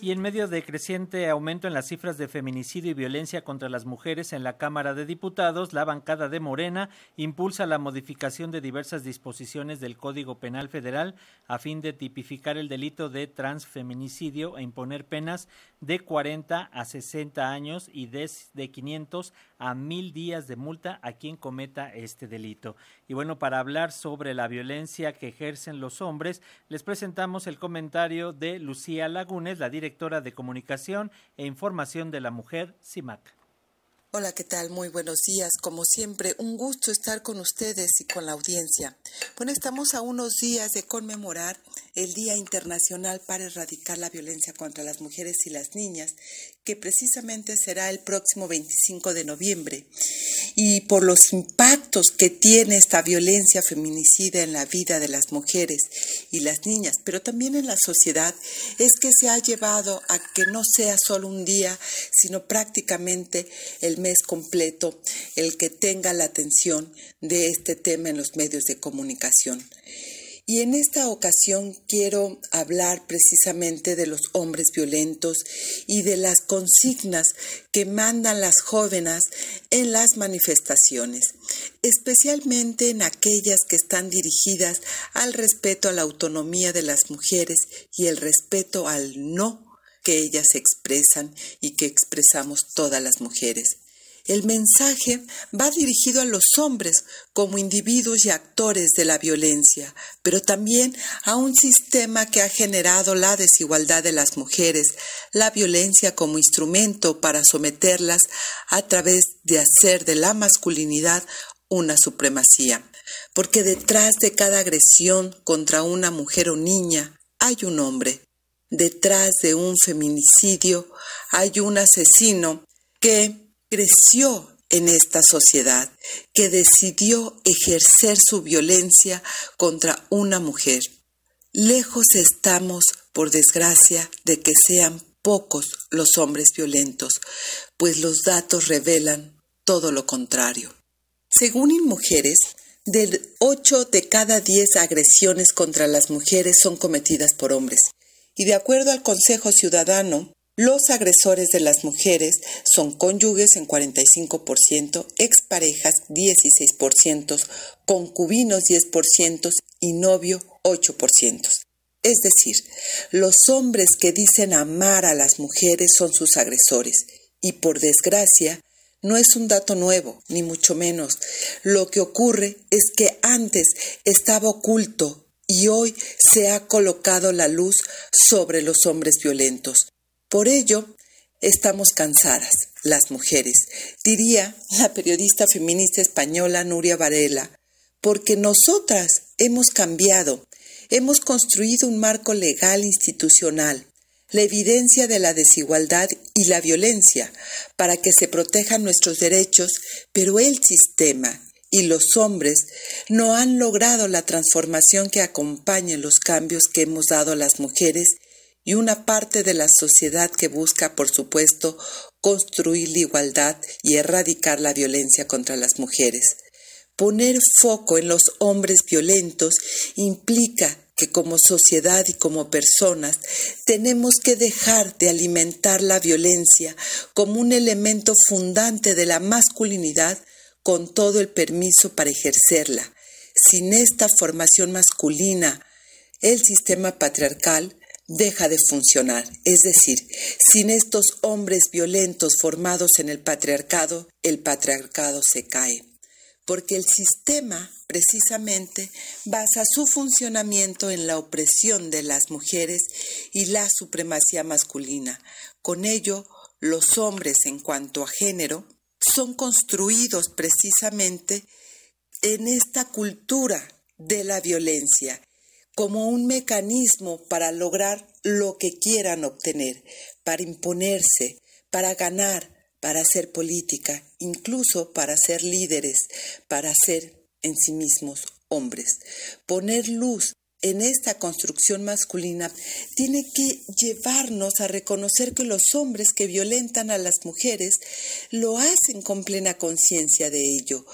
Y en medio de creciente aumento en las cifras de feminicidio y violencia contra las mujeres en la Cámara de Diputados, la bancada de Morena impulsa la modificación de diversas disposiciones del Código Penal Federal a fin de tipificar el delito de transfeminicidio e imponer penas de 40 a 60 años y de, de 500 a 1000 días de multa a quien cometa este delito. Y bueno, para hablar sobre la violencia que ejercen los hombres, les presentamos el comentario de Lucía Lagunes, la directora directora de Comunicación e Información de la Mujer, CIMAC. Hola, ¿qué tal? Muy buenos días. Como siempre, un gusto estar con ustedes y con la audiencia. Bueno, estamos a unos días de conmemorar el Día Internacional para Erradicar la Violencia contra las Mujeres y las Niñas, que precisamente será el próximo 25 de noviembre. Y por los impactos que tiene esta violencia feminicida en la vida de las mujeres y las niñas, pero también en la sociedad, es que se ha llevado a que no sea solo un día, sino prácticamente el mes completo el que tenga la atención de este tema en los medios de comunicación. Y en esta ocasión quiero hablar precisamente de los hombres violentos y de las consignas que mandan las jóvenes en las manifestaciones, especialmente en aquellas que están dirigidas al respeto a la autonomía de las mujeres y el respeto al no que ellas expresan y que expresamos todas las mujeres. El mensaje va dirigido a los hombres como individuos y actores de la violencia, pero también a un sistema que ha generado la desigualdad de las mujeres, la violencia como instrumento para someterlas a través de hacer de la masculinidad una supremacía. Porque detrás de cada agresión contra una mujer o niña hay un hombre. Detrás de un feminicidio hay un asesino que creció en esta sociedad que decidió ejercer su violencia contra una mujer. Lejos estamos, por desgracia, de que sean pocos los hombres violentos, pues los datos revelan todo lo contrario. Según InMujeres, de 8 de cada 10 agresiones contra las mujeres son cometidas por hombres. Y de acuerdo al Consejo Ciudadano, los agresores de las mujeres son cónyuges en 45%, exparejas 16%, concubinos 10% y novio 8%. Es decir, los hombres que dicen amar a las mujeres son sus agresores y por desgracia no es un dato nuevo, ni mucho menos. Lo que ocurre es que antes estaba oculto y hoy se ha colocado la luz sobre los hombres violentos. Por ello, estamos cansadas, las mujeres, diría la periodista feminista española Nuria Varela, porque nosotras hemos cambiado, hemos construido un marco legal institucional, la evidencia de la desigualdad y la violencia para que se protejan nuestros derechos, pero el sistema y los hombres no han logrado la transformación que acompañe los cambios que hemos dado a las mujeres y una parte de la sociedad que busca, por supuesto, construir la igualdad y erradicar la violencia contra las mujeres. Poner foco en los hombres violentos implica que como sociedad y como personas tenemos que dejar de alimentar la violencia como un elemento fundante de la masculinidad con todo el permiso para ejercerla. Sin esta formación masculina, el sistema patriarcal deja de funcionar. Es decir, sin estos hombres violentos formados en el patriarcado, el patriarcado se cae. Porque el sistema precisamente basa su funcionamiento en la opresión de las mujeres y la supremacía masculina. Con ello, los hombres en cuanto a género son construidos precisamente en esta cultura de la violencia como un mecanismo para lograr lo que quieran obtener, para imponerse, para ganar, para hacer política, incluso para ser líderes, para ser en sí mismos hombres. Poner luz en esta construcción masculina tiene que llevarnos a reconocer que los hombres que violentan a las mujeres lo hacen con plena conciencia de ello,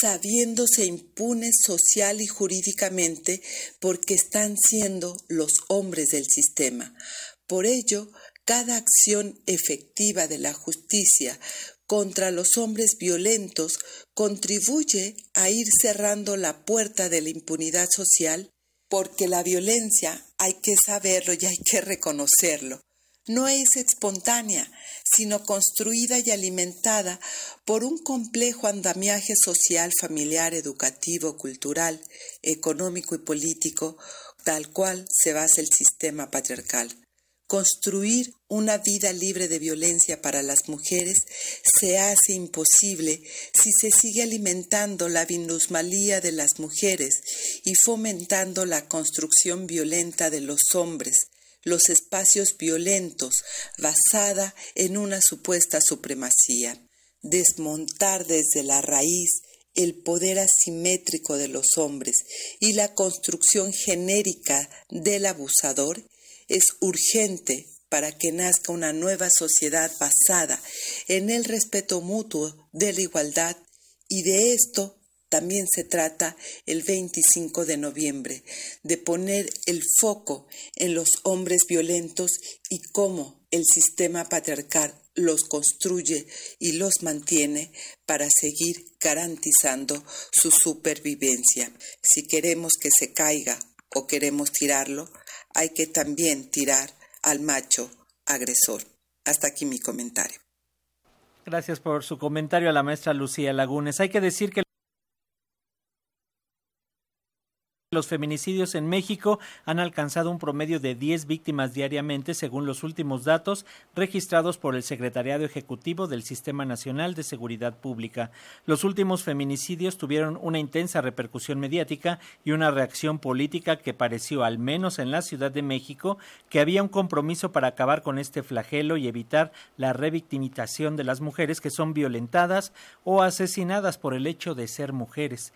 sabiéndose impunes social y jurídicamente porque están siendo los hombres del sistema. Por ello, cada acción efectiva de la justicia contra los hombres violentos contribuye a ir cerrando la puerta de la impunidad social porque la violencia hay que saberlo y hay que reconocerlo. No es espontánea, sino construida y alimentada por un complejo andamiaje social, familiar, educativo, cultural, económico y político, tal cual se basa el sistema patriarcal. Construir una vida libre de violencia para las mujeres se hace imposible si se sigue alimentando la minusmalía de las mujeres y fomentando la construcción violenta de los hombres, los espacios violentos basada en una supuesta supremacía. Desmontar desde la raíz el poder asimétrico de los hombres y la construcción genérica del abusador es urgente para que nazca una nueva sociedad basada en el respeto mutuo de la igualdad y de esto también se trata el 25 de noviembre, de poner el foco en los hombres violentos y cómo el sistema patriarcal los construye y los mantiene para seguir garantizando su supervivencia. Si queremos que se caiga o queremos tirarlo, hay que también tirar al macho agresor. Hasta aquí mi comentario. Gracias por su comentario a la maestra Lucía Lagunes. Hay que decir que Los feminicidios en México han alcanzado un promedio de 10 víctimas diariamente, según los últimos datos registrados por el Secretariado Ejecutivo del Sistema Nacional de Seguridad Pública. Los últimos feminicidios tuvieron una intensa repercusión mediática y una reacción política que pareció, al menos en la Ciudad de México, que había un compromiso para acabar con este flagelo y evitar la revictimización de las mujeres que son violentadas o asesinadas por el hecho de ser mujeres.